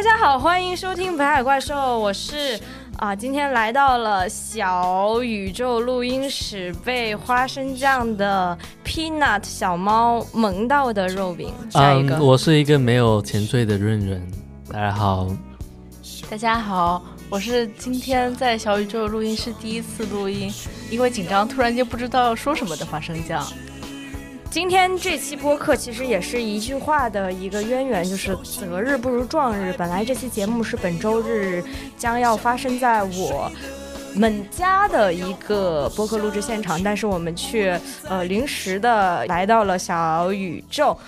大家好，欢迎收听《北海怪兽》，我是啊，今天来到了小宇宙录音室，被花生酱的 Peanut 小猫萌到的肉饼。下一个，嗯，我是一个没有前缀的润润。大家好，大家好，我是今天在小宇宙录音室第一次录音，因为紧张，突然间不知道要说什么的花生酱。今天这期播客其实也是一句话的一个渊源，就是择日不如撞日。本来这期节目是本周日将要发生在我们家的一个播客录制现场，但是我们却呃临时的来到了小宇宙，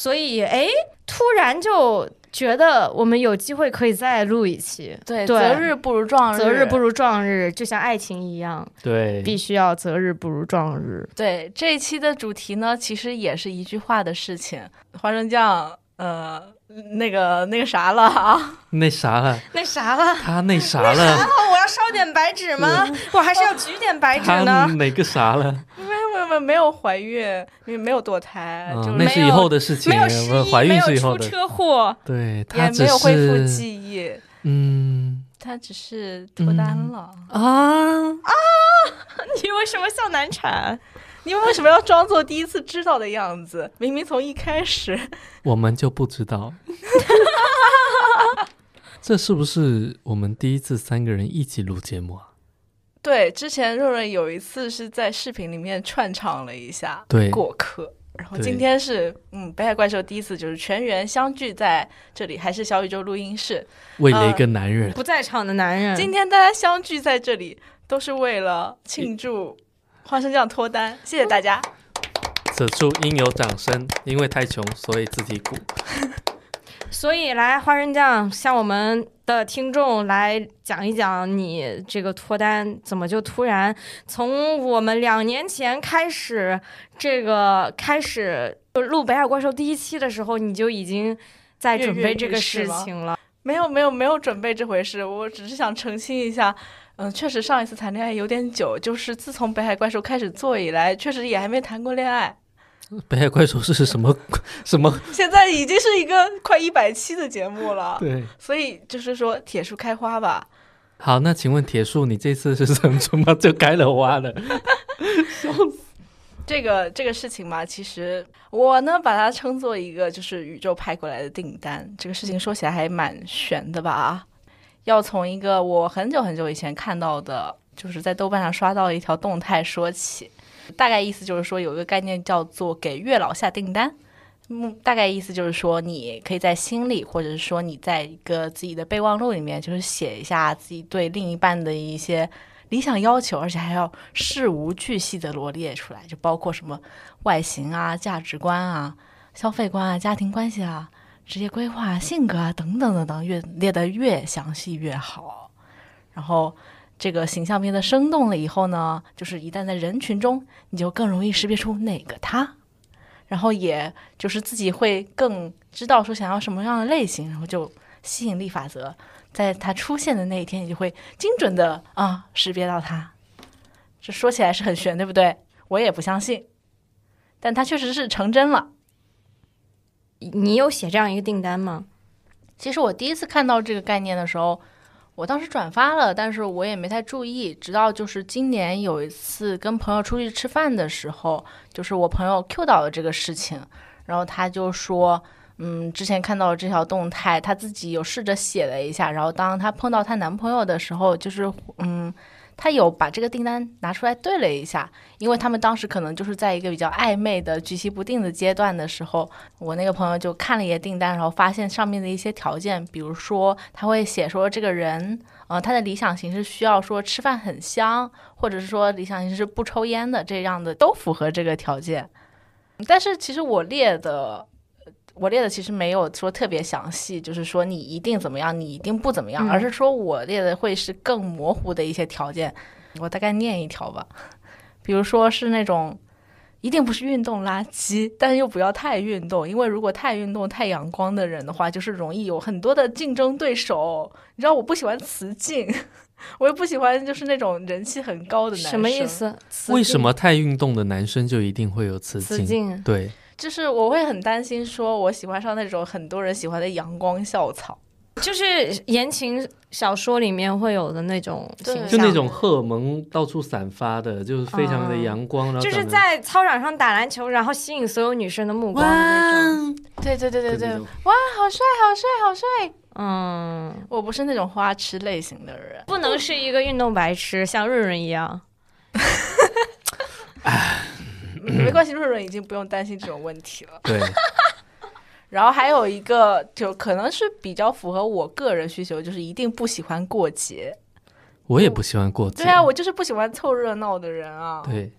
所以哎，突然就觉得我们有机会可以再录一期。对，对择日不如撞日，择日不如撞日，就像爱情一样，对，必须要择日不如撞日。对这一期的主题呢，其实也是一句话的事情。花生酱，呃，那个那个啥了啊？那啥了，那啥了？他那啥了，我要烧点白纸吗？我还是要举点白纸呢？哪个啥了？没有没有怀孕，因为没有堕胎，嗯就是那是以后的事情，没有失忆，怀没有孕是以后的。出车祸，对他没有恢复，记忆，嗯他只是脱单了。啊，你为什么笑难产？你为什么要装作第一次知道的样子？明明从一开始，我们就不知道。这是不是我们第一次三个人一起录节目啊？对，之前润润有一次是在视频里面串场了一下，对过客。然后今天是嗯，北海怪兽第一次就是全员相聚在这里，还是小宇宙录音室。为了一个男人，不在场的男人，今天大家相聚在这里，都是为了庆祝花生酱脱单。谢谢大家。此处应有掌声，因为太穷，所以自己鼓。所以来花生酱向我们的听众来讲一讲，你这个脱单怎么就突然从我们两年前开始，这个开始录《北海怪兽》第一期的时候，你就已经在准备这个事情了。没有没有没有准备这回事，我只是想澄清一下。嗯，确实上一次谈恋爱有点久，就是自从北海怪兽开始做以来，确实也还没谈过恋爱。北海怪兽是什么 什么？现在已经是一个快一百期的节目了，对，所以就是说铁树开花吧。好，那请问铁树，你这次是怎怎么就开了花了？这个这个事情嘛，其实我呢把它称作一个就是宇宙派过来的订单。这个事情说起来还蛮悬的吧？啊，要从一个我很久很久以前看到的，就是在豆瓣上刷到的一条动态说起。大概意思就是说，有一个概念叫做给月老下订单。嗯，大概意思就是说，你可以在心里，或者是说你在一个自己的备忘录里面，就是写一下自己对另一半的一些理想要求，而且还要事无巨细的罗列出来，就包括什么外形啊、价值观啊、消费观啊、家庭关系啊、职业规划、性格啊等等等等，越列得越详细越好。然后这个形象变得生动了以后呢，就是一旦在人群中，你就更容易识别出哪个他，然后也就是自己会更知道说想要什么样的类型，然后就吸引力法则，在他出现的那一天，你就会精准的啊识别到他。这说起来是很玄，对不对？我也不相信，但他确实是成真了。你有写这样一个订单吗？其实我第一次看到这个概念的时候，我当时转发了，但是我也没太注意。直到就是今年有一次跟朋友出去吃饭的时候，就是我朋友 Q 到了这个事情，然后他就说，嗯，之前看到这条动态，他自己有试着写了一下，然后当他碰到她男朋友的时候，就是嗯。他有把这个订单拿出来对了一下，因为他们当时可能就是在一个比较暧昧的、举棋不定的阶段的时候，我那个朋友就看了一眼订单，然后发现上面的一些条件，比如说他会写说这个人，呃，他的理想型是需要说吃饭很香，或者是说理想型是不抽烟的这样的，都符合这个条件。但是其实我列的，我列的其实没有说特别详细，就是说你一定怎么样，你一定不怎么样，嗯而是说我列的会是更模糊的一些条件。我大概念一条吧，比如说是那种。一定不是运动垃圾，但是又不要太运动，因为如果太运动、太阳光的人的话，就是容易有很多的竞争对手。你知道我不喜欢雌竞，我也不喜欢就是那种人气很高的男生。什么意？思？为什么太运动的男生就一定会有雌竞？雌竞？对，就是我会很担心，说我喜欢上那种很多人喜欢的阳光校草。就是言情小说里面会有的那种形象，就那种荷尔蒙到处散发的，就是非常的阳光，然后就是在操场上打篮球，然后吸引所有女生的目光的那种。对对对对对哇，好帅，好帅，好帅！嗯，我不是那种花痴类型的人，不能是一个运动白痴，像润润一样。没关系，润润已经不用担心这种问题了。对，然后还有一个，就可能是比较符合我个人需求，就是一定不喜欢过节。我也不喜欢过节。对啊，我就是不喜欢凑热闹的人啊。对，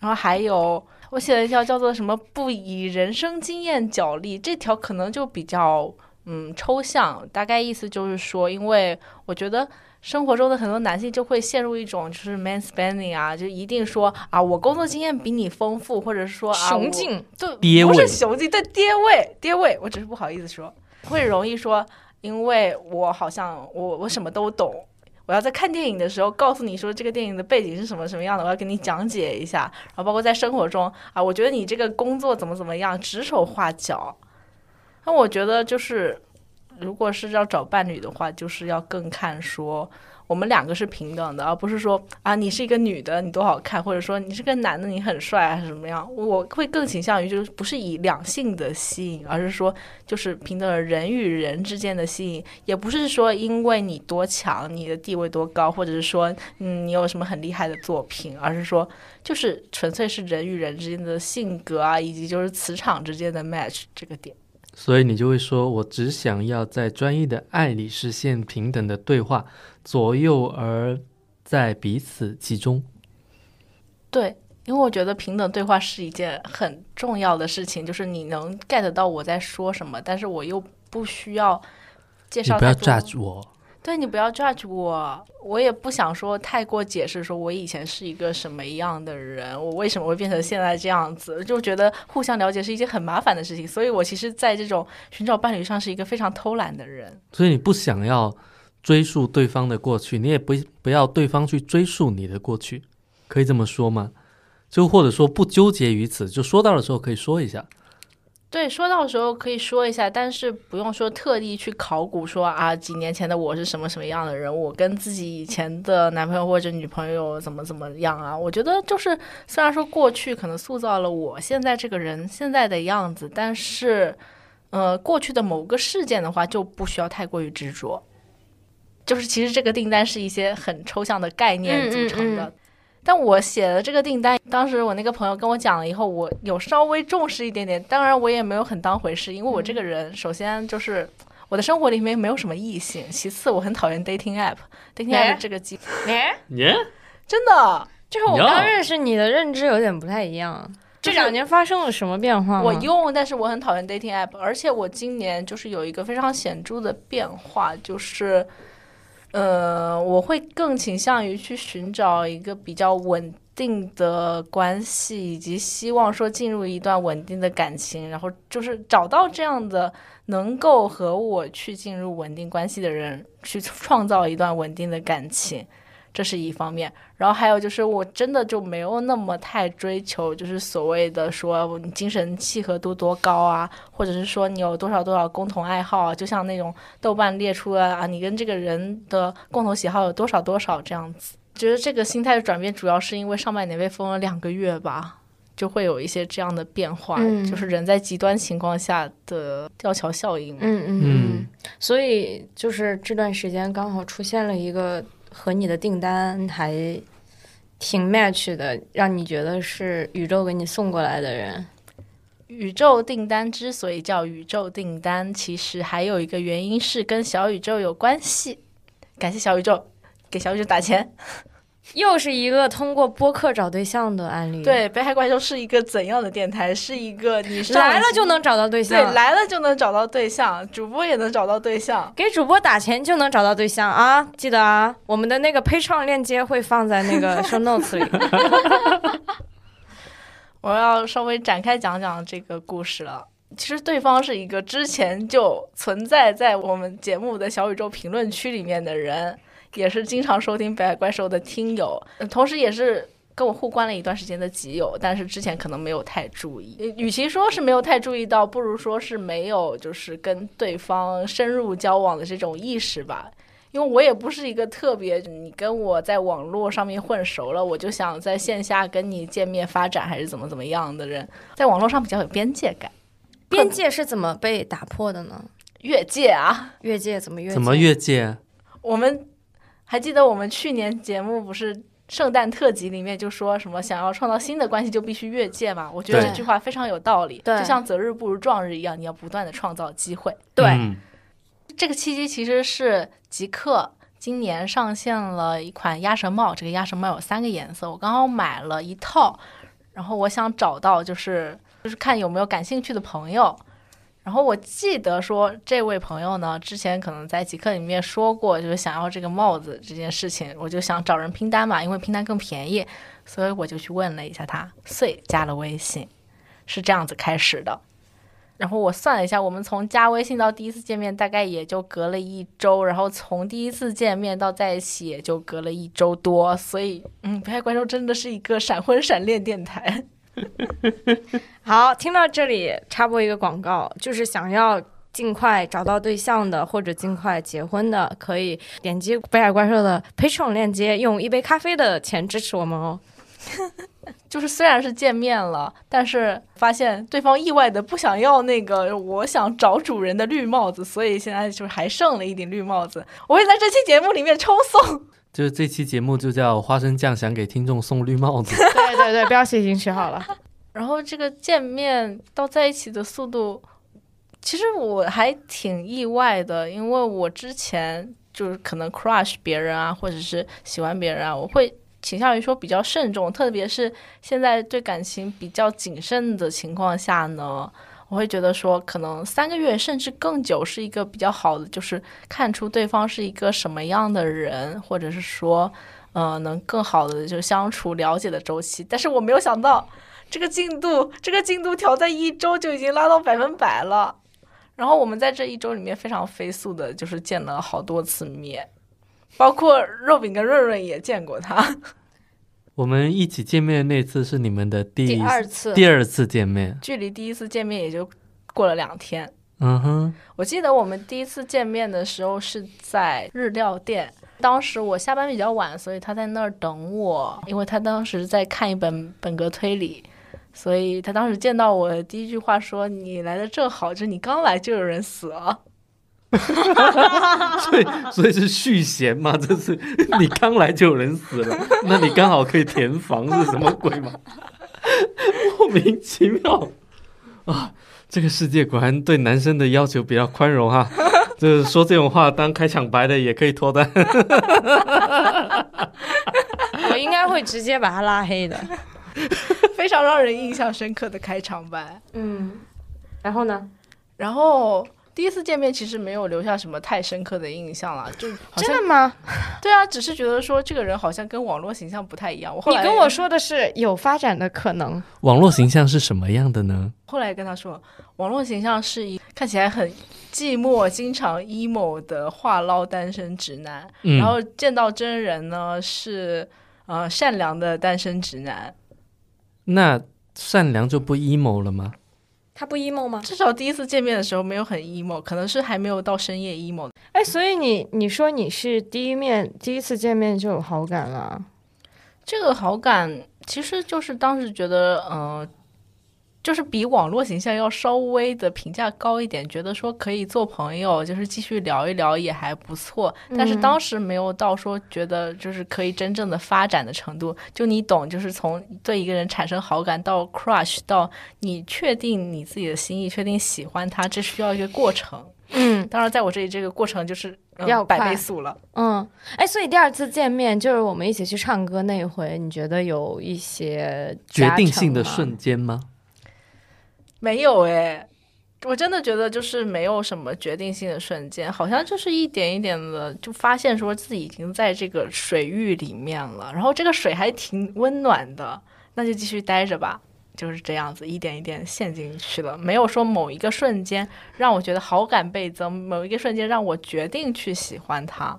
然后还有，我写了一条叫做什么“不以人生经验角力”，这条可能就比较嗯抽象，大概意思就是说，因为我觉得生活中的很多男性就会陷入一种就是 man spending 啊，就一定说啊，我工作经验比你丰富，或者是说啊，雄竞，对，不是雄竞，对爹位，爹位，我只是不好意思说，会容易说，因为我好像我我什么都懂，我要在看电影的时候告诉你说这个电影的背景是什么什么样的，我要给你讲解一下，然后包括在生活中啊，我觉得你这个工作怎么怎么样，指手画脚。那我觉得就是，如果是要找伴侣的话，就是要更看说。我们两个是平等的，而不是说啊，你是一个女的，你多好看，或者说你是个男的，你很帅，还是怎么样？我会更倾向于就是不是以两性的吸引，而是说就是平等的人与人之间的吸引，也不是说因为你多强，你的地位多高，或者是说嗯你有什么很厉害的作品，而是说就是纯粹是人与人之间的性格啊，以及就是磁场之间的 match 这个点。所以你就会说，我只想要在专一的爱里实现平等的对话，左右而在彼此其中。对，因为我觉得平等对话是一件很重要的事情，就是你能 get 到我在说什么，但是我又不需要介你不要 judge 我，对你不要 judge 我，我也不想说太过解释，说我以前是一个什么样的人，我为什么会变成现在这样子，就觉得互相了解是一件很麻烦的事情，所以我其实在这种寻找伴侣上是一个非常偷懒的人。所以你不想要追溯对方的过去，你也不不要对方去追溯你的过去，可以这么说吗？就或者说不纠结于此，就说到的时候可以说一下。对，说到时候可以说一下，但是不用说特地去考古说啊，几年前的我是什么什么样的人，我跟自己以前的男朋友或者女朋友怎么怎么样啊？我觉得就是虽然说过去可能塑造了我现在这个人现在的样子，但是呃，过去的某个事件的话就不需要太过于执着。就是其实这个订单是一些很抽象的概念组成的。嗯嗯但我写的这个订单，当时我那个朋友跟我讲了以后，我有稍微重视一点点。当然，我也没有很当回事，因为我这个人，首先就是我的生活里面没有什么异性，其次我很讨厌 dating app，dating 哎 app 这个机 哎，耶、真的，就是我刚认识你的认知有点不太一样。这两年发生了什么变化？我用，但是我很讨厌 dating app，而且我今年就是有一个非常显著的变化，就是，呃，我会更倾向于去寻找一个比较稳定的关系，以及希望说进入一段稳定的感情，然后就是找到这样的能够和我去进入稳定关系的人，去创造一段稳定的感情。这是一方面，然后还有就是，我真的就没有那么太追求，就是所谓的说你精神契合度多高啊，或者是说你有多少多少共同爱好啊，就像那种豆瓣列出了啊，你跟这个人的共同喜好有多少多少这样子。觉得这个心态的转变，主要是因为上半年被封了两个月吧，就会有一些这样的变化，嗯就是人在极端情况下的吊桥效应嘛。嗯嗯嗯嗯，所以就是这段时间刚好出现了一个和你的订单还挺 match 的，让你觉得是宇宙给你送过来的人。宇宙订单之所以叫宇宙订单，其实还有一个原因是跟小宇宙有关系。感谢小宇宙，给小宇宙打钱。又是一个通过播客找对象的案例。，对，北海怪兽是一个怎样的电台？是一个你上来了就能找到对象对，来了就能找到对象，主播也能找到对象。给主播打钱就能找到对象啊！记得啊，我们的那个配唱链接会放在那个 show notes 里。我要稍微展开讲讲这个故事了。其实对方是一个之前就存在在我们节目的小宇宙评论区里面的人，也是经常收听北海怪兽的听友，呃同时也是跟我互关了一段时间的基友，但是之前可能没有太注意。呃与其说是没有太注意到，不如说是没有就是跟对方深入交往的这种意识吧。因为我也不是一个特别，你跟我在网络上面混熟了，我就想在线下跟你见面发展，还是怎么怎么样的人，在网络上比较有边界感。边界是怎么被打破的呢？越界啊！越界怎么越界？怎么越界啊？我们还记得我们去年节目不是圣诞特辑里面就说什么想要创造新的关系就必须越界嘛？我觉得这句话非常有道理，就像择日不如撞日一样，你要不断的创造机会。对，嗯这个契机其实是极客今年上线了一款鸭舌帽，这个鸭舌帽有三个颜色，我刚好买了一套，然后我想找到就是就是看有没有感兴趣的朋友。然后我记得说，这位朋友呢，之前可能在极客里面说过，就是想要这个帽子这件事情，我就想找人拼单嘛，因为拼单更便宜，所以我就去问了一下他，遂加了微信，是这样子开始的。然后我算了一下，我们从加微信到第一次见面大概也就隔了一周，然后从第一次见面到在一起也就隔了一周多，所以嗯，北海观众真的是一个闪婚闪恋电台。好，听到这里插播一个广告，就是想要尽快找到对象的或者尽快结婚的，可以点击北海怪兽的 Patreon 链接，用一杯咖啡的钱支持我们哦。就是虽然是见面了，但是发现对方意外的不想要那个我想找主人的绿帽子，所以现在就是还剩了一顶绿帽子，我会在这期节目里面抽送。就是这期节目就叫花生酱想给听众送绿帽子。对 对对，标题已经取好了。然后这个见面到在一起的速度，其实我还挺意外的，因为我之前就是可能 crush 别人啊，或者是喜欢别人啊，我会倾向于说比较慎重，特别是现在对感情比较谨慎的情况下呢，我会觉得说可能三个月甚至更久是一个比较好的，就是看出对方是一个什么样的人，或者是说。呃，能更好的就相处了解的周期，但是我没有想到，这个进度，这个进度条在一周就已经拉到百分百了。然后我们在这一周里面非常飞速的，就是见了好多次面，包括肉饼跟润润也见过他。我们一起见面的那次是你们的第第二次，第二次见面。距离第一次见面也就过了两天。嗯哼，我记得我们第一次见面的时候是在日料店，当时我下班比较晚，所以他在那儿等我，因为他当时在看一本本格推理，所以他当时见到我第一句话说：“你来的正好，就你刚来就有人死了。所以所以是续弦嘛？这是你刚来就有人死了，那你刚好可以填房是什么鬼嘛？莫名其妙啊！这个世界果然对男生的要求比较宽容哈。就是说这种话当开场白的也可以脱单。我应该会直接把他拉黑的。”非常让人印象深刻的开场白。嗯，然后呢？然后第一次见面其实没有留下什么太深刻的印象了，就好像真的吗？对啊，只是觉得说这个人好像跟网络形象不太一样。我后来你跟我说的是有发展的可能。网络形象是什么样的呢？后来跟他说，网络形象是一看起来很寂寞、经常 emo 的话唠单身直男，嗯，然后见到真人呢是呃善良的单身直男。那善良就不 emo 了吗？他不 emo 吗？至少第一次见面的时候没有很 emo，可能是还没有到深夜 emo 哎，所以你你说你是第一面第一次见面就有好感了？这个好感其实就是当时觉得，呃，就是比网络形象要稍微的评价高一点，觉得说可以做朋友，就是继续聊一聊也还不错。但是嗯当时没有到说觉得就是可以真正的发展的程度。就你懂，就是从对一个人产生好感到 crush 到你确定你自己的心意，确定喜欢他，这需要一个过程。嗯当然，在我这里这个过程就是、呃要快百倍速了。嗯，哎，所以第二次见面就是我们一起去唱歌那一回，你觉得有一些决定性的瞬间吗？没有诶，我真的觉得就是没有什么决定性的瞬间，好像就是一点一点的就发现说自己已经在这个水域里面了，然后这个水还挺温暖的，那就继续待着吧。就是这样子，一点一点陷进去了，没有说某一个瞬间让我觉得好感倍增，某一个瞬间让我决定去喜欢他。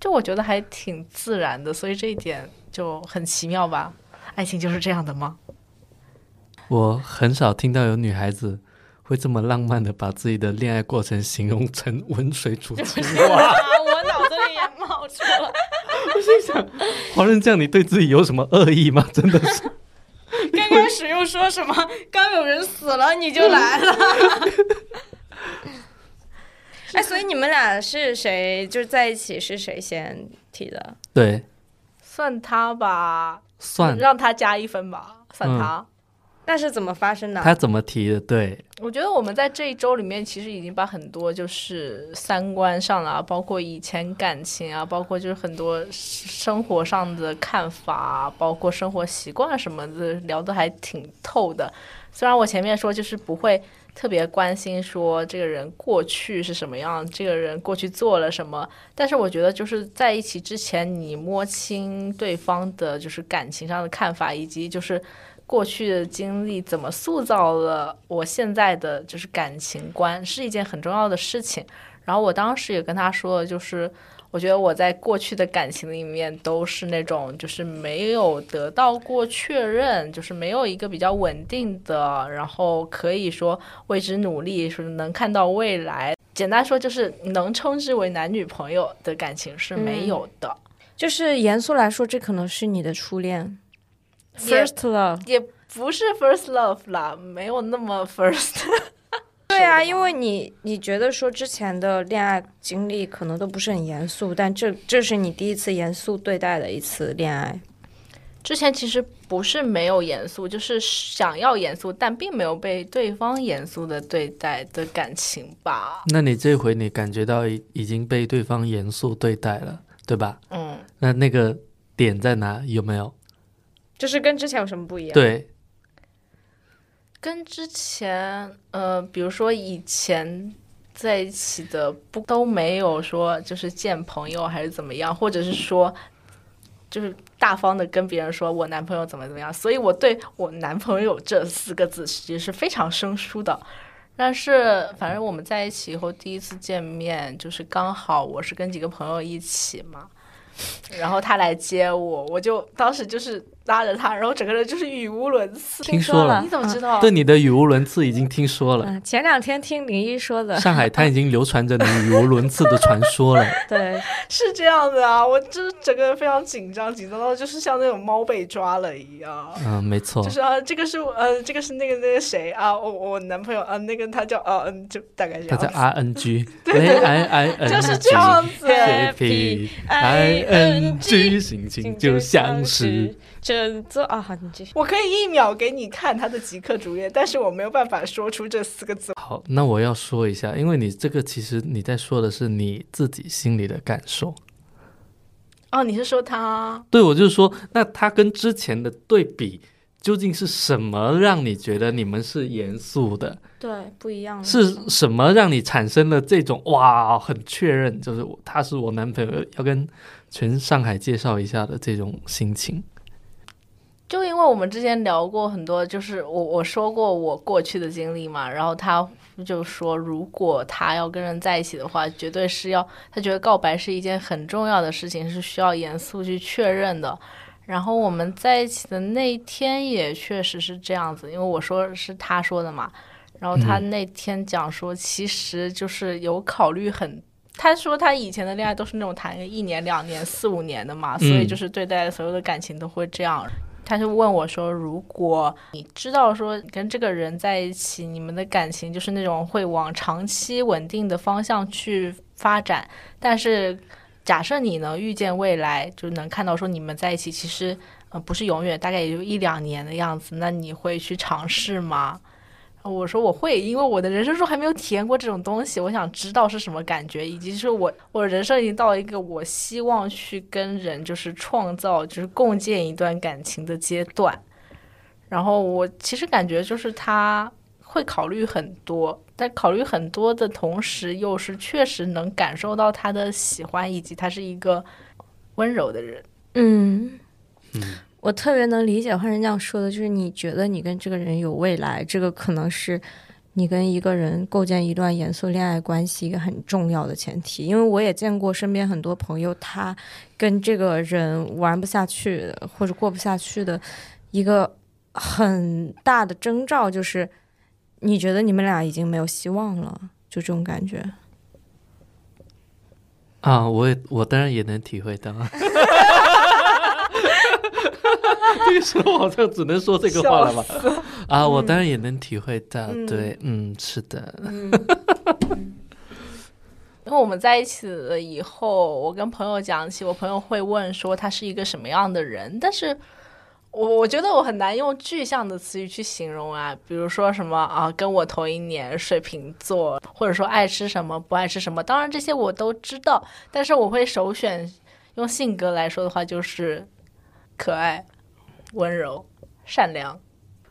就我觉得还挺自然的，所以这一点就很奇妙吧。爱情就是这样的吗？我很少听到有女孩子会这么浪漫的把自己的恋爱过程形容成温水煮青蛙。我脑子里也冒出了。我心想，黄仁酱，你对自己有什么恶意吗？真的是。刚开始又说什么刚有人死了你就来了。哎，所以你们俩是谁？就是在一起是谁先提的？对，算他吧，算让他加一分吧，算他。那是怎么发生的？他怎么提的？对，我觉得我们在这一周里面，其实已经把很多就是三观上啊，包括以前感情啊，包括就是很多生活上的看法，包括生活习惯什么的，聊得还挺透的。虽然我前面说就是不会特别关心说这个人过去是什么样，这个人过去做了什么，但是我觉得就是在一起之前，你摸清对方的就是感情上的看法，以及就是过去的经历怎么塑造了我现在的就是感情观，是一件很重要的事情。然后我当时也跟他说，就是我觉得我在过去的感情里面都是那种就是没有得到过确认，就是没有一个比较稳定的，然后可以说为之努力，说能看到未来。简单说就是能称之为男女朋友的感情是没有的。就是严肃来说，这可能是你的初恋也，first love。也不是 first love 啦，没有那么 first。对啊，因为你你觉得说之前的恋爱经历可能都不是很严肃，但这这是你第一次严肃对待的一次恋爱。之前其实不是没有严肃，就是想要严肃，但并没有被对方严肃的对待的感情吧。那你这回你感觉到已已经被对方严肃对待了，对吧？嗯，那那个点在哪？有没有？就是跟之前有什么不一样？，对，跟之前呃，比如说以前在一起的不都没有说就是见朋友还是怎么样，或者是说就是大方的跟别人说我男朋友怎么怎么样，所以我对我男朋友这四个字其实是非常生疏的。但是反正我们在一起以后第一次见面，就是刚好我是跟几个朋友一起嘛，然后他来接我，我就当时就是拉着他，然后整个人就是语无伦次。听说了你怎么知道？对你的语无伦次已经听说了。嗯，前两天听林一说的，上海滩已经流传着你语无伦次的传说了。对，是这样的啊，我就是整个人非常紧张，紧张到就是像那种猫被抓了一样。嗯，没错就。是啊，这个是我呃，这个是那个那个谁啊，我我男朋友啊，那个他叫啊嗯，就大概这他叫。R N G 对 I I N G，就是这样子 Happy I N G，心情就像是这这啊，好，你继续。我可以一秒给你看他的极客主页，但是我没有办法说出这四个字。好。那我要说一下，因为你这个其实你在说的是你自己心里的感受。哦，你是说他？对，我就是说，那他跟之前的对比，究竟是什么让你觉得你们是严肃的？对，不一样是什么让你产生了这种哇，很确认，就是我他是我男朋友，要跟全上海介绍一下的这种心情？就因为我们之前聊过很多，就是我我说过我过去的经历嘛，然后他就说，如果他要跟人在一起的话，绝对是要他觉得告白是一件很重要的事情，是需要严肃去确认的。然后我们在一起的那一天也确实是这样子，因为我说是他说的嘛，然后他那天讲说，其实就是有考虑很。他说他以前的恋爱都是那种谈个一年、两年、四五年的嘛，所以就是对待所有的感情都会这样。他就问我说：“如果你知道说跟这个人在一起，你们的感情就是那种会往长期稳定的方向去发展，但是假设你能预见未来，就能看到说你们在一起其实呃不是永远，大概也就一两年的样子，那你会去尝试吗？”我说我会，因为我的人生中还没有体验过这种东西，我想知道是什么感觉，以及是我我人生已经到了一个我希望去跟人就是创造就是共建一段感情的阶段。然后我其实感觉就是他会考虑很多，但考虑很多的同时，又是确实能感受到他的喜欢，以及他是一个温柔的人。嗯嗯，我特别能理解换人这样说的，就是你觉得你跟这个人有未来，这个可能是你跟一个人构建一段严肃恋爱关系一个很重要的前提。因为我也见过身边很多朋友，他跟这个人玩不下去或者过不下去的一个很大的征兆，就是你觉得你们俩已经没有希望了，就这种感觉。啊，我也我当然也能体会到。这个时候好像只能说这个话了吧？啊，我当然也能体会到，对，嗯，是的。因为我们在一起了以后，我跟朋友讲起，我朋友会问说他是一个什么样的人，但是我我觉得我很难用具象的词语去形容啊，比如说什么啊，跟我同一年，水瓶座，或者说爱吃什么，不爱吃什么，当然这些我都知道，但是我会首选用性格来说的话，就是可爱。温柔、善良、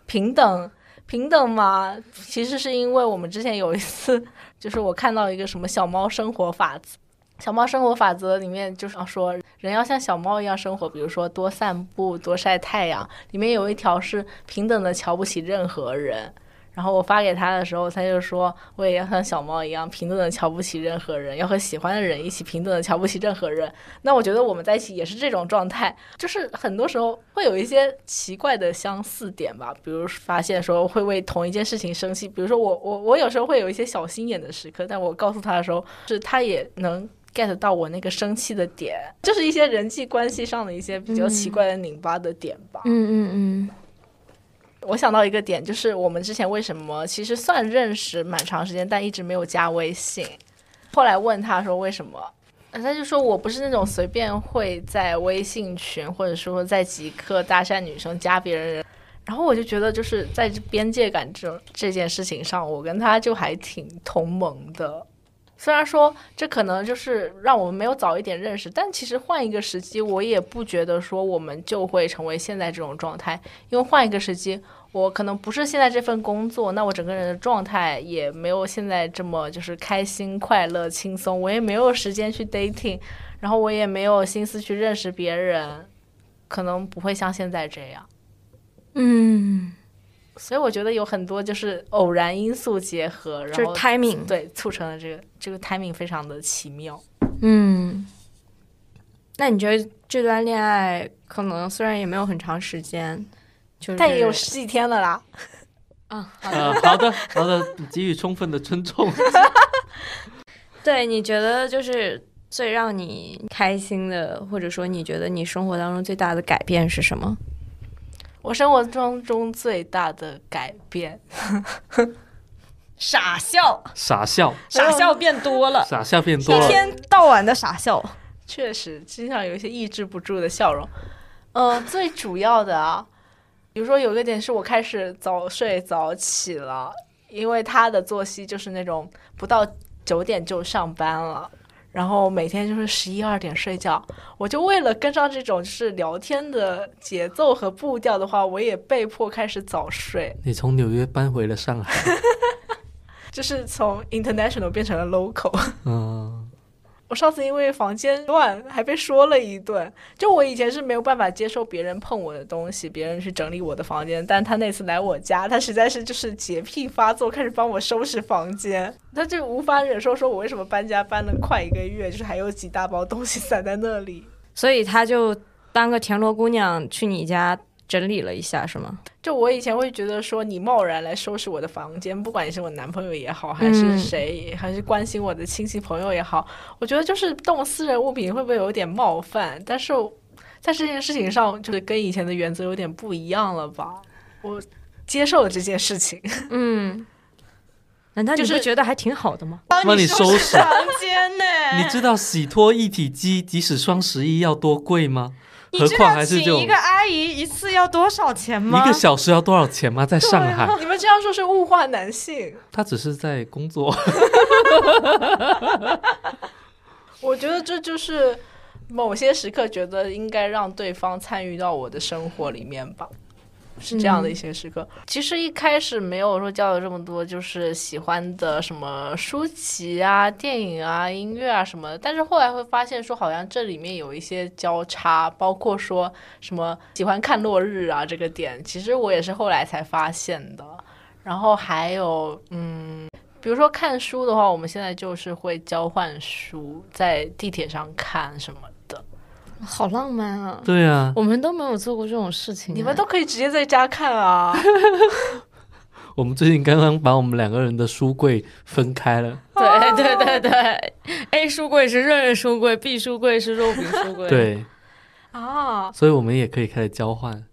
平等，平等嘛？其实是因为我们之前有一次，就是我看到一个什么小猫生活法则，小猫生活法则里面就是说，人要像小猫一样生活，比如说多散步、多晒太阳。里面有一条是平等的，瞧不起任何人。然后我发给他的时候，他就说我也要像小猫一样平等的瞧不起任何人，要和喜欢的人一起平等的瞧不起任何人。那我觉得我们在一起也是这种状态，就是很多时候会有一些奇怪的相似点吧，比如发现说会为同一件事情生气，比如说我我我有时候会有一些小心眼的时刻，但我告诉他的时候，是他也能 get 到我那个生气的点，就是一些人际关系上的一些比较奇怪的拧巴的点吧。嗯嗯嗯。我想到一个点，就是我们之前为什么其实算认识蛮长时间，但一直没有加微信。后来问他说为什么，他就说我不是那种随便会在微信群或者说在极客搭讪女生加别人。然后我就觉得就是在边界感这这件事情上，我跟他就还挺同盟的。虽然说这可能就是让我们没有早一点认识，但其实换一个时机，我也不觉得说我们就会成为现在这种状态。因为换一个时机，我可能不是现在这份工作，那我整个人的状态也没有现在这么就是开心、快乐、轻松。我也没有时间去 dating，然后我也没有心思去认识别人，可能不会像现在这样。嗯。所以我觉得有很多就是偶然因素结合，然后 timing 对促成了这个这个 timing 非常的奇妙。嗯，那你觉得这段恋爱可能虽然也没有很长时间，就但也有十几天了啦。啊，呃，好的好的，给予充分的尊重。对，你觉得就是最让你开心的，或者说你觉得你生活当中最大的改变是什么？我生活当中最大的改变，傻笑，傻笑，傻笑变多了，傻笑变多了，一天到晚的傻笑，确实经常有一些抑制不住的笑容。嗯，最主要的啊，比如说有个点是我开始早睡早起了，因为他的作息就是那种不到九点就上班了。然后每天就是十一二点睡觉，我就为了跟上这种就是聊天的节奏和步调的话，我也被迫开始早睡。你从纽约搬回了上海，就是从 international 变成了 local。嗯。我上次因为房间乱，还被说了一顿。就我以前是没有办法接受别人碰我的东西，别人去整理我的房间。但他那次来我家，他实在是就是洁癖发作，开始帮我收拾房间。他就无法忍受，说我为什么搬家搬了快一个月，就是还有几大包东西 散在那里。所以他就当个田螺姑娘去你家。整理了一下是吗？就我以前会觉得说你贸然来收拾我的房间，不管你是我男朋友也好，还是谁，还是关心我的亲戚朋友也好，我觉得就是动私人物品会不会有点冒犯？但是在这件事情上，就是跟以前的原则有点不一样了吧？我接受了这件事情。嗯，难道你是觉得还挺好的吗？帮你收拾房间呢？你知道洗脱一体机即使双十一要多贵吗？你知道请一个阿姨一次要多少钱吗？一个小时要多少钱吗？在上海，你们这样说是物化男性。他只是在工作。我觉得这就是某些时刻觉得应该让对方参与到我的生活里面吧。是这样的一些时刻。其实一开始没有说交流这么多，就是喜欢的什么书籍啊、电影啊、音乐啊什么。但是后来会发现说，好像这里面有一些交叉，包括说什么喜欢看落日啊这个点，其实我也是后来才发现的。然后还有嗯，比如说看书的话，我们现在就是会交换书，在地铁上看什么的。好浪漫啊！对啊，我们都没有做过这种事情，你们都可以直接在家看啊。我们最近刚刚把我们两个人的书柜分开了。对对对对，A 书柜是润润书柜，B 书柜是肉饼书柜。对，啊，所以我们也可以开始交换。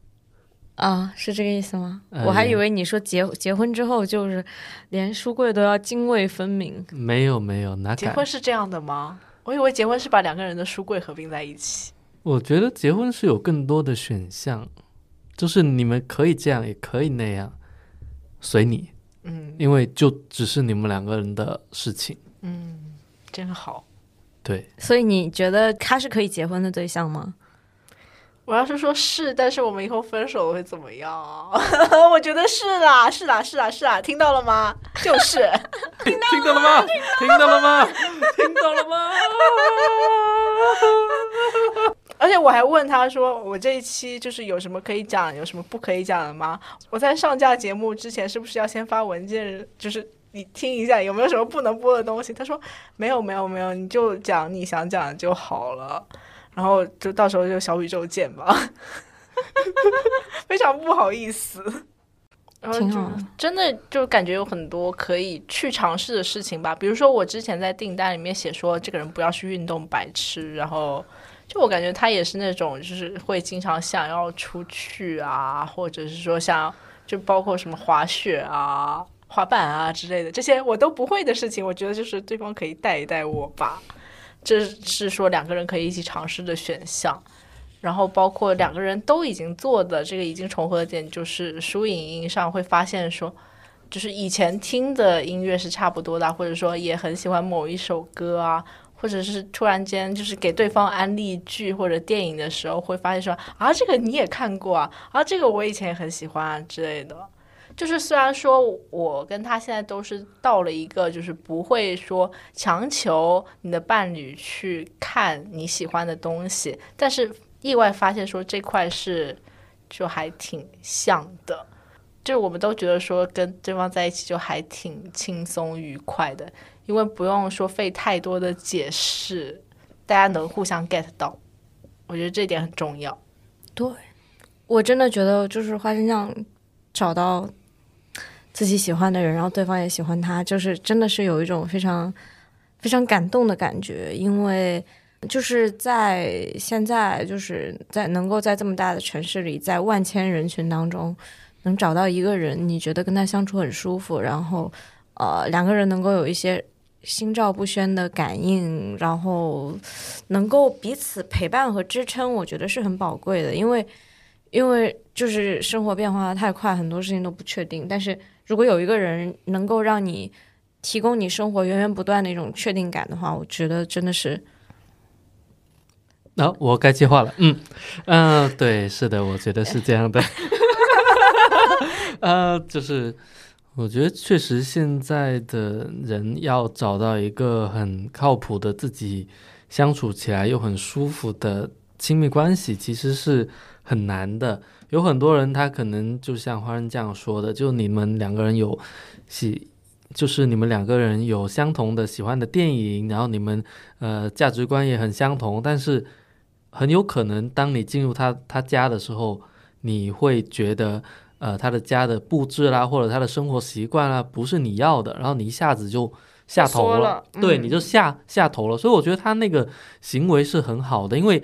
啊，是这个意思吗？呃我还以为你说结结婚之后就是连书柜都要泾渭分明。没有没有，哪结？婚是这样的吗？我以为结婚是把两个人的书柜合并在一起。我觉得结婚是有更多的选项，就是你们可以这样，也可以那样，随你，嗯因为就只是你们两个人的事情。嗯，真好。对，所以你觉得他是可以结婚的对象吗？我要是说是，但是我们以后分手会怎么样啊？我觉得是啦，是啦，是啦，是啦，听到了吗？就是。听到了吗？听到了吗？听到了吗？而且我还问他说：“我这一期就是有什么可以讲，有什么不可以讲的吗？我在上架节目之前是不是要先发文件，就是你听一下有没有什么不能播的东西？”他说：“没有，没有，没有，你就讲你想讲的就好了。”然后就到时候就小宇宙见吧，非常不好意思。然后就挺好的真的就感觉有很多可以去尝试的事情吧，比如说我之前在订单里面写说这个人不要去运动白痴，然后就我感觉他也是那种就是会经常想要出去啊，或者是说想就包括什么滑雪啊、滑板啊之类的这些我都不会的事情，我觉得就是对方可以带一带我吧，这是说两个人可以一起尝试的选项。然后包括两个人都已经做的这个已经重合的点，就是输影音上会发现说，就是以前听的音乐是差不多的，或者说也很喜欢某一首歌啊，或者是突然间就是给对方安利剧或者电影的时候，会发现说啊，这个你也看过啊，啊，这个我以前也很喜欢啊之类的。就是虽然说我跟他现在都是到了一个，就是不会说强求你的伴侣去看你喜欢的东西，但是意外发现说这块是就还挺像的，就是我们都觉得说跟对方在一起就还挺轻松愉快的，因为不用说费太多的解释，大家能互相 get 到，我觉得这点很重要。对，我真的觉得就是花生酱找到自己喜欢的人，然后对方也喜欢他，就是真的是有一种非常非常感动的感觉，因为就是在现在就是在能够在这么大的城市里，在万千人群当中能找到一个人，你觉得跟他相处很舒服，然后呃两个人能够有一些。心照不宣的感应，然后能够彼此陪伴和支撑，我觉得是很宝贵的。因为，因为就是生活变化太快，很多事情都不确定。但是如果有一个人能够让你提供你生活源源不断的一种确定感的话，我觉得真的是那、我该接话了。嗯嗯、对，是的，我觉得是这样的。呃，就是我觉得确实现在的人要找到一个很靠谱的自己相处起来又很舒服的亲密关系，其实是很难的。有很多人他可能就像花生酱说的，就你们两个人有喜。就是你们两个人有相同的喜欢的电影，然后你们呃价值观也很相同，但是很有可能当你进入他他家的时候，你会觉得呃他的家的布置啦，或者他的生活习惯啦，不是你要的，然后你一下子就下头缩了对，嗯你就下下头了。所以我觉得他那个行为是很好的，因为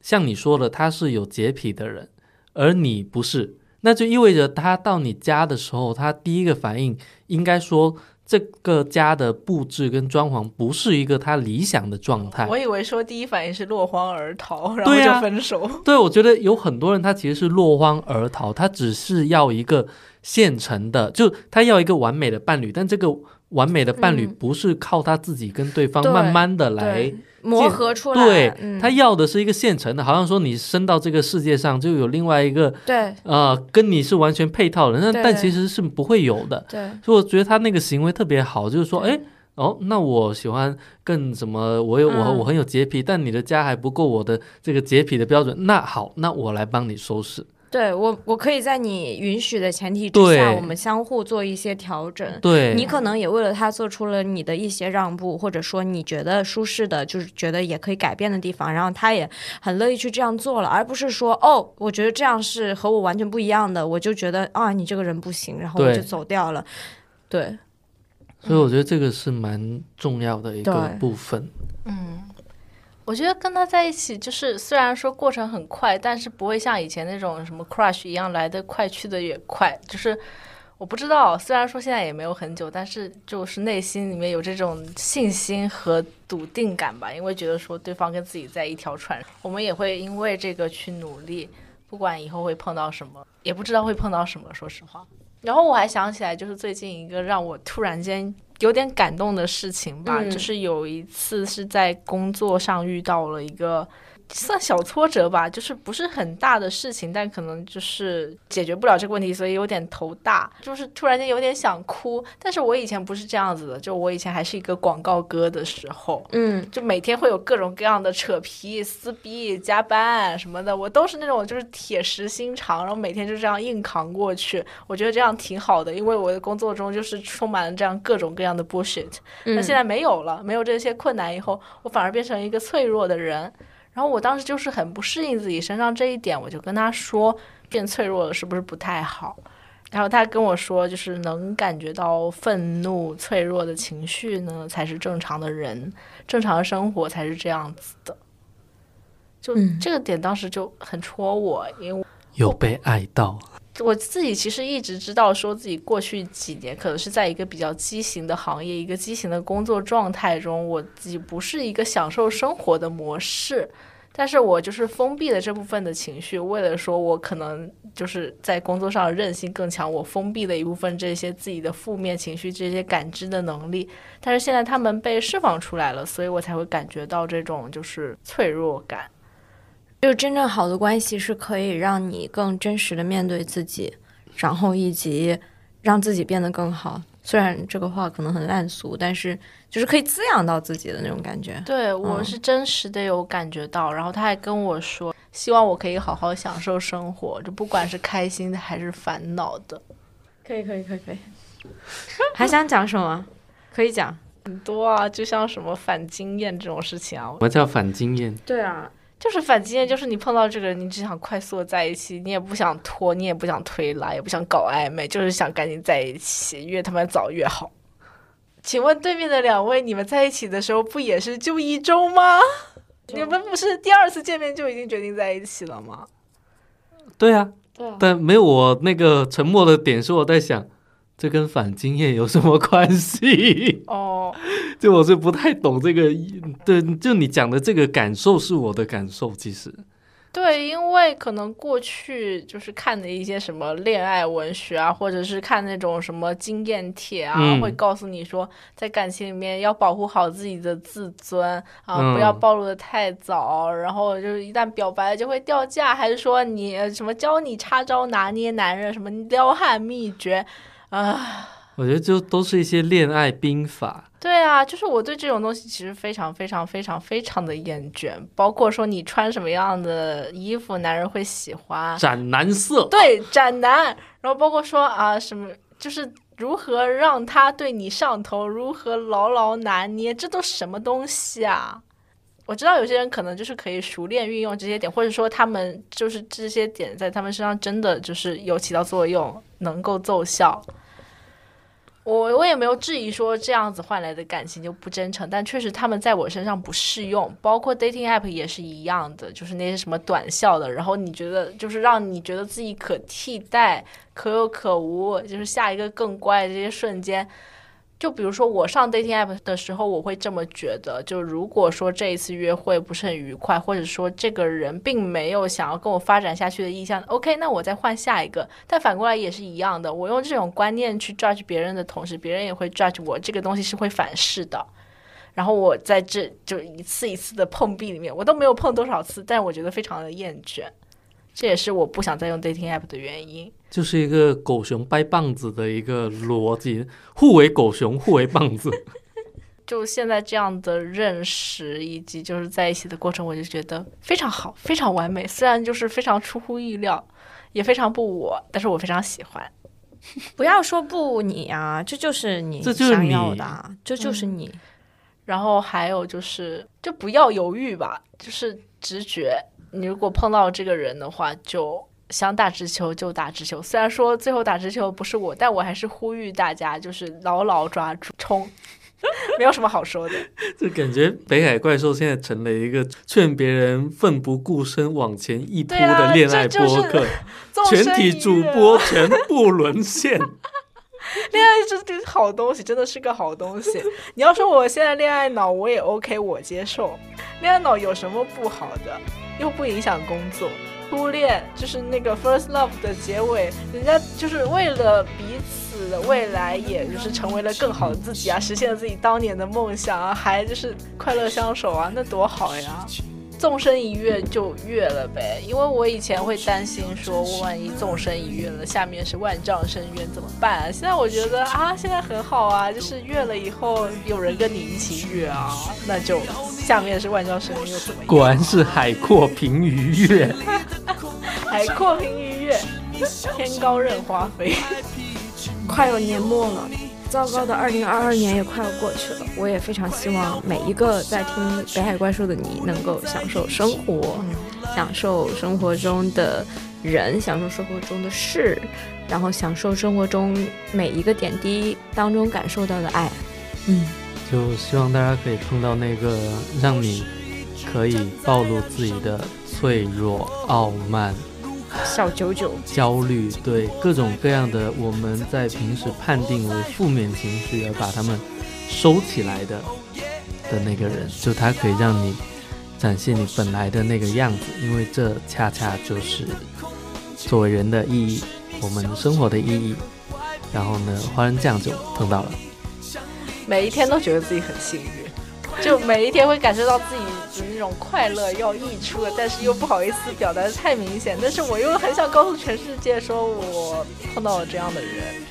像你说的，他是有洁癖的人，而你不是，那就意味着他到你家的时候，他第一个反应应该说。这个家的布置跟装潢不是一个他理想的状态，我以为说第一反应是落荒而逃，然后就分手。对，我觉得有很多人他其实是落荒而逃，他只是要一个现成的，就他要一个完美的伴侣，但这个完美的伴侣嗯不是靠他自己跟对方慢慢的来对。磨合出来。对、嗯、他要的是一个现成的，好像说你生到这个世界上就有另外一个对呃跟你是完全配套的，那但其实是不会有的。对所以我觉得他那个行为特别好，就是说，对哎，哦，那我喜欢更什么？我有我嗯我很有洁癖，但你的家还不够我的这个洁癖的标准。那好，那我来帮你收拾。对我，我可以在你允许的前提之下，我们相互做一些调整。对，你可能也为了他做出了你的一些让步，或者说你觉得舒适的，就是觉得也可以改变的地方，然后他也很乐意去这样做了，而不是说哦，我觉得这样是和我完全不一样的，我就觉得啊，你这个人不行，然后我就走掉了。对，所以我觉得这个是蛮重要的一个部分。嗯，我觉得跟他在一起，就是虽然说过程很快，但是不会像以前那种什么 crush 一样来得快去得也快。就是我不知道，虽然说现在也没有很久，但是就是内心里面有这种信心和笃定感吧，因为觉得说对方跟自己在一条船，我们也会因为这个去努力，不管以后会碰到什么，也不知道会碰到什么，说实话。然后我还想起来，就是最近一个让我突然间有点感动的事情吧，嗯。就是有一次是在工作上遇到了一个算小挫折吧，就是不是很大的事情，但可能就是解决不了这个问题，所以有点头大，就是突然间有点想哭。但是我以前不是这样子的，就我以前还是一个广告哥的时候，嗯，就每天会有各种各样的扯皮、撕逼、加班什么的，我都是那种就是铁石心肠，然后每天就这样硬扛过去。我觉得这样挺好的，因为我的工作中就是充满了这样各种各样的 bullshit。那嗯现在没有了，没有这些困难以后，我反而变成一个脆弱的人。然后我当时就是很不适应自己身上这一点，我就跟他说，变脆弱了是不是不太好？然后他跟我说，就是能感觉到愤怒、脆弱的情绪呢，才是正常的人，正常的生活才是这样子的。就嗯这个点当时就很戳我，因为有被爱到，我自己其实一直知道，说自己过去几年可能是在一个比较畸形的行业、一个畸形的工作状态中，我自己不是一个享受生活的模式。但是我就是封闭了这部分的情绪，为了说我可能就是在工作上韧性更强，我封闭了一部分这些自己的负面情绪、这些感知的能力。但是现在他们被释放出来了，所以我才会感觉到这种就是脆弱感。就真正好的关系是可以让你更真实的面对自己，然后以及让自己变得更好。虽然这个话可能很烂俗，但是就是可以滋养到自己的那种感觉。对我是真实的有感觉到，然后他还跟我说，希望我可以好好享受生活，就不管是开心的还是烦恼的，可以，可以，可以，可以。还想讲什么？可以讲。很多啊，就像什么反经验这种事情啊什，么叫反经验？对啊，就是反经验，就是你碰到这个人，你只想快速的在一起，你也不想拖，你也不想推拉，也不想搞暧昧，就是想赶紧在一起，越他妈早越好。请问对面的两位，你们在一起的时候不也是就一周吗？你们不是第二次见面就已经决定在一起了吗？对啊，对啊。但没有我那个沉默的点是我在想，这跟反经验有什么关系？哦，就我是不太懂这个，对，就你讲的这个感受是我的感受，其实。对，因为可能过去就是看的一些什么恋爱文学啊，或者是看那种什么经验帖啊，嗯。会告诉你说，在感情里面要保护好自己的自尊啊，嗯。不要暴露的太早，然后就是一旦表白了就会掉价，还是说你呃什么教你插招拿捏男人，什么撩汉秘诀啊。我觉得就都是一些恋爱兵法。对啊，就是我对这种东西其实非常非常非常非常的厌倦，包括说你穿什么样的衣服，男人会喜欢，斩男色，对，斩男，然后包括说啊什么，就是如何让他对你上头，如何牢牢拿捏，这都什么东西啊？我知道有些人可能就是可以熟练运用这些点，或者说他们就是这些点在他们身上真的就是有起到作用，能够奏效。我我也没有质疑说这样子换来的感情就不真诚，但确实他们在我身上不适用，包括 dating app 也是一样的，就是那些什么短效的，然后你觉得就是让你觉得自己可替代、可有可无，就是下一个更乖的这些瞬间。就比如说我上 dating app 的时候，我会这么觉得：就如果说这一次约会不是很愉快，或者说这个人并没有想要跟我发展下去的意向，OK，那我再换下一个。但反过来也是一样的，我用这种观念去 judge 别人的同时，别人也会 judge 我，这个东西是会反噬的。然后我在这就一次一次的碰壁里面，我都没有碰多少次，但我觉得非常的厌倦，这也是我不想再用 dating app 的原因。就是一个狗熊掰棒子的一个逻辑，互为狗熊，互为棒子。就现在这样的认识以及就是在一起的过程，我就觉得非常好，非常完美。虽然就是非常出乎意料，也非常不我，但是我非常喜欢。不要说不你啊，这就是你这就是想要你的啊，这就是你。然后还有就是，就不要犹豫吧，就是直觉。你如果碰到这个人的话，就想打直球就打直球。虽然说最后打直球不是我，但我还是呼吁大家，就是牢牢抓住冲，没有什么好说的。就感觉北海怪兽现在成了一个劝别人奋不顾身往前一扑的恋爱播客，纵全体主播全部沦陷。恋爱这这好东西，真的是个好东西。你要说我现在恋爱脑，我也 OK，我接受。恋爱脑有什么不好的？又不影响工作。初恋就是那个 first love 的结尾，人家就是为了彼此的未来，也就是成为了更好的自己啊，实现了自己当年的梦想啊，还就是快乐相守啊，那多好呀！纵身一跃就跃了呗，因为我以前会担心说，万一纵身一跃了，下面是万丈深渊怎么办啊？现在我觉得啊，现在很好啊，就是跃了以后有人跟你一起跃啊，那就下面是万丈深渊又怎么样？果然是海阔凭鱼跃。海阔凭鱼跃，天高任花飞。快要年末了，糟糕的二零二二年也快要过去了。我也非常希望每一个在听北海怪兽的你，能够享受生活，享受生活中的人，享受生活中的事，然后享受生活中每一个点滴当中感受到的爱。嗯，就希望大家可以碰到那个让你可以暴露自己的脆弱、傲慢、小九九，焦虑，对各种各样的我们在平时判定为负面情绪而把它们收起来的的那个人，就他可以让你展现你本来的那个样子，因为这恰恰就是作为人的意义，我们生活的意义。然后呢，花生酱就碰到了。每一天都觉得自己很幸运，就每一天会感受到自己的那种快乐要溢出了，但是又不好意思表达的太明显，但是我又很想告诉全世界，说我碰到了这样的人，